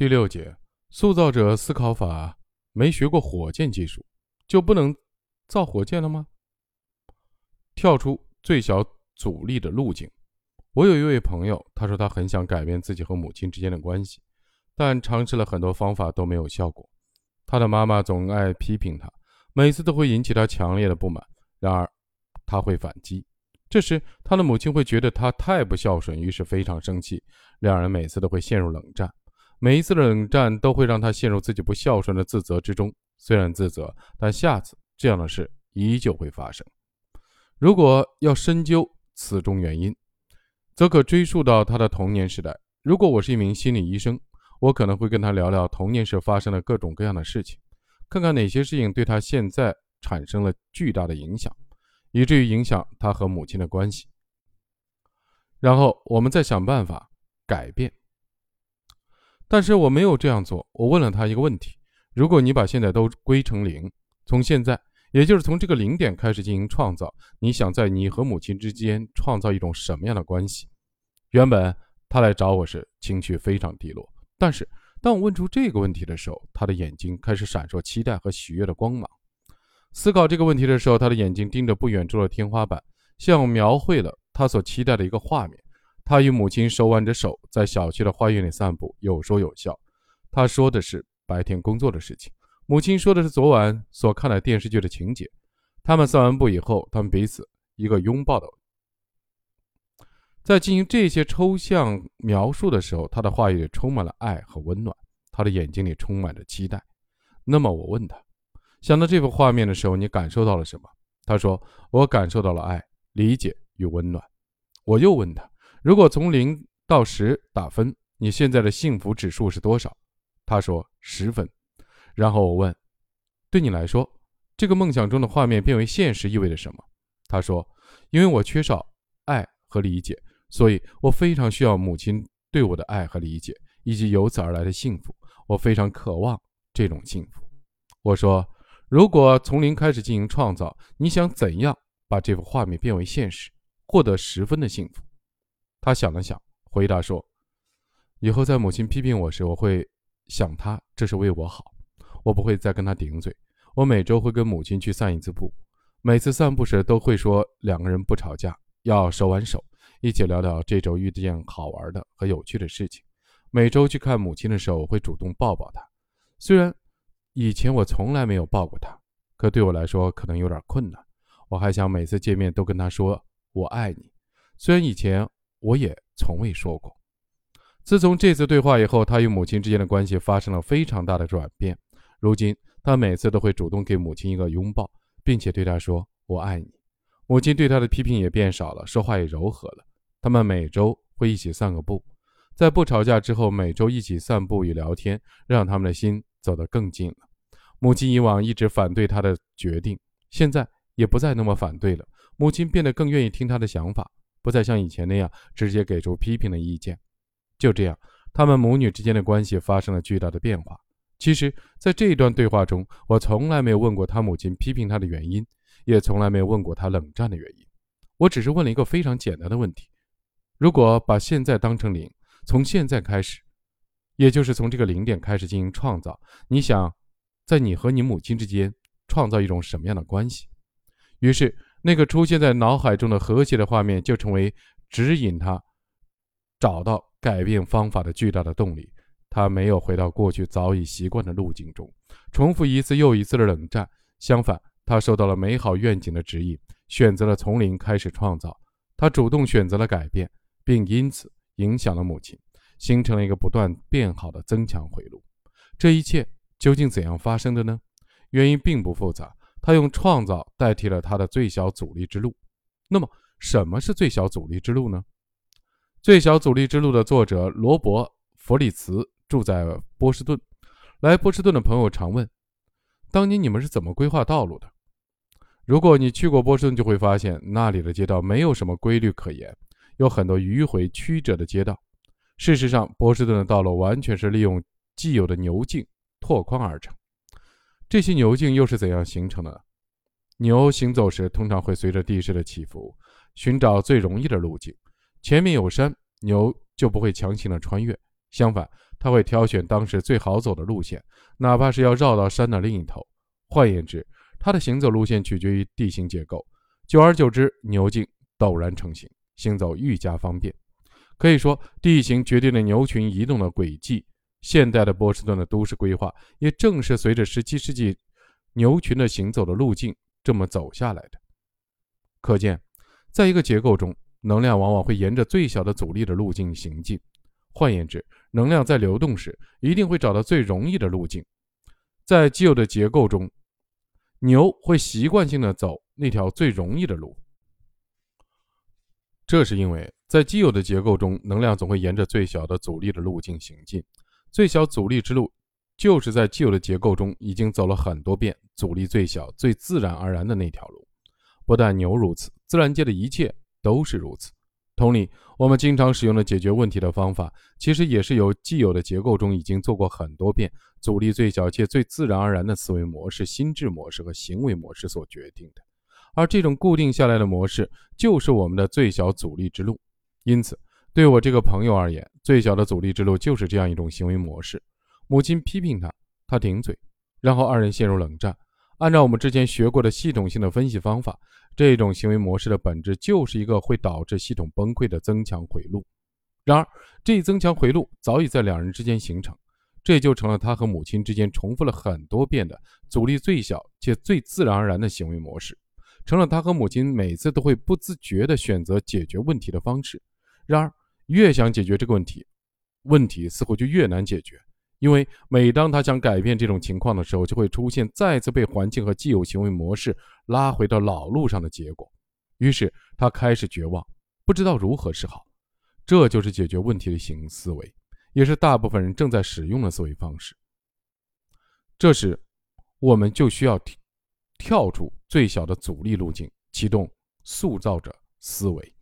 第六节，塑造者思考法。没学过火箭技术，就不能造火箭了吗？跳出最小阻力的路径。我有一位朋友，他说他很想改变自己和母亲之间的关系，但尝试了很多方法都没有效果。他的妈妈总爱批评他，每次都会引起他强烈的不满。然而，他会反击。这时，他的母亲会觉得他太不孝顺，于是非常生气。两人每次都会陷入冷战。每一次的冷战都会让他陷入自己不孝顺的自责之中。虽然自责，但下次这样的事依旧会发生。如果要深究此中原因，则可追溯到他的童年时代。如果我是一名心理医生，我可能会跟他聊聊童年时发生的各种各样的事情，看看哪些事情对他现在产生了巨大的影响，以至于影响他和母亲的关系。然后我们再想办法改变。但是我没有这样做。我问了他一个问题：如果你把现在都归成零，从现在，也就是从这个零点开始进行创造，你想在你和母亲之间创造一种什么样的关系？原本他来找我时情绪非常低落，但是当我问出这个问题的时候，他的眼睛开始闪烁期待和喜悦的光芒。思考这个问题的时候，他的眼睛盯着不远处的天花板，像描绘了他所期待的一个画面。他与母亲手挽着手在小区的花园里散步，有说有笑。他说的是白天工作的事情，母亲说的是昨晚所看的电视剧的情节。他们散完步以后，他们彼此一个拥抱的。在进行这些抽象描述的时候，他的话语里充满了爱和温暖，他的眼睛里充满着期待。那么我问他，想到这幅画面的时候，你感受到了什么？他说：“我感受到了爱、理解与温暖。”我又问他。如果从零到十打分，你现在的幸福指数是多少？他说十分。然后我问：“对你来说，这个梦想中的画面变为现实意味着什么？”他说：“因为我缺少爱和理解，所以我非常需要母亲对我的爱和理解，以及由此而来的幸福。我非常渴望这种幸福。”我说：“如果从零开始进行创造，你想怎样把这幅画面变为现实，获得十分的幸福？”他想了想，回答说：“以后在母亲批评我时，我会想她这是为我好，我不会再跟她顶嘴。我每周会跟母亲去散一次步，每次散步时都会说两个人不吵架，要手挽手，一起聊聊这周遇见好玩的和有趣的事情。每周去看母亲的时候，我会主动抱抱她。虽然以前我从来没有抱过她，可对我来说可能有点困难。我还想每次见面都跟她说我爱你。虽然以前。”我也从未说过。自从这次对话以后，他与母亲之间的关系发生了非常大的转变。如今，他每次都会主动给母亲一个拥抱，并且对她说“我爱你”。母亲对他的批评也变少了，说话也柔和了。他们每周会一起散个步，在不吵架之后，每周一起散步与聊天，让他们的心走得更近了。母亲以往一直反对他的决定，现在也不再那么反对了。母亲变得更愿意听他的想法。不再像以前那样直接给出批评的意见，就这样，他们母女之间的关系发生了巨大的变化。其实，在这一段对话中，我从来没有问过他母亲批评他的原因，也从来没有问过他冷战的原因。我只是问了一个非常简单的问题：如果把现在当成零，从现在开始，也就是从这个零点开始进行创造，你想，在你和你母亲之间创造一种什么样的关系？于是。那个出现在脑海中的和谐的画面，就成为指引他找到改变方法的巨大的动力。他没有回到过去早已习惯的路径中，重复一次又一次的冷战。相反，他受到了美好愿景的指引，选择了从零开始创造。他主动选择了改变，并因此影响了母亲，形成了一个不断变好的增强回路。这一切究竟怎样发生的呢？原因并不复杂。他用创造代替了他的最小阻力之路。那么，什么是最小阻力之路呢？最小阻力之路的作者罗伯·弗里茨住在波士顿。来波士顿的朋友常问：“当年你们是怎么规划道路的？”如果你去过波士顿，就会发现那里的街道没有什么规律可言，有很多迂回曲折的街道。事实上，波士顿的道路完全是利用既有的牛径拓宽而成。这些牛径又是怎样形成的？牛行走时通常会随着地势的起伏，寻找最容易的路径。前面有山，牛就不会强行的穿越；相反，他会挑选当时最好走的路线，哪怕是要绕到山的另一头。换言之，它的行走路线取决于地形结构。久而久之，牛径陡然成型，行走愈加方便。可以说，地形决定了牛群移动的轨迹。现代的波士顿的都市规划，也正是随着17世纪牛群的行走的路径这么走下来的。可见，在一个结构中，能量往往会沿着最小的阻力的路径行进。换言之，能量在流动时，一定会找到最容易的路径。在既有的结构中，牛会习惯性的走那条最容易的路。这是因为在既有的结构中，能量总会沿着最小的阻力的路径行进。最小阻力之路，就是在既有的结构中已经走了很多遍，阻力最小、最自然而然的那条路。不但牛如此，自然界的一切都是如此。同理，我们经常使用的解决问题的方法，其实也是由既有的结构中已经做过很多遍、阻力最小且最自然而然的思维模式、心智模式和行为模式所决定的。而这种固定下来的模式，就是我们的最小阻力之路。因此，对我这个朋友而言，最小的阻力之路就是这样一种行为模式。母亲批评他，他顶嘴，然后二人陷入冷战。按照我们之前学过的系统性的分析方法，这种行为模式的本质就是一个会导致系统崩溃的增强回路。然而，这一增强回路早已在两人之间形成，这就成了他和母亲之间重复了很多遍的阻力最小且最自然而然的行为模式。成了他和母亲每次都会不自觉地选择解决问题的方式。然而，越想解决这个问题，问题似乎就越难解决。因为每当他想改变这种情况的时候，就会出现再次被环境和既有行为模式拉回到老路上的结果。于是他开始绝望，不知道如何是好。这就是解决问题的型思维，也是大部分人正在使用的思维方式。这时，我们就需要跳出。最小的阻力路径，启动塑造者思维。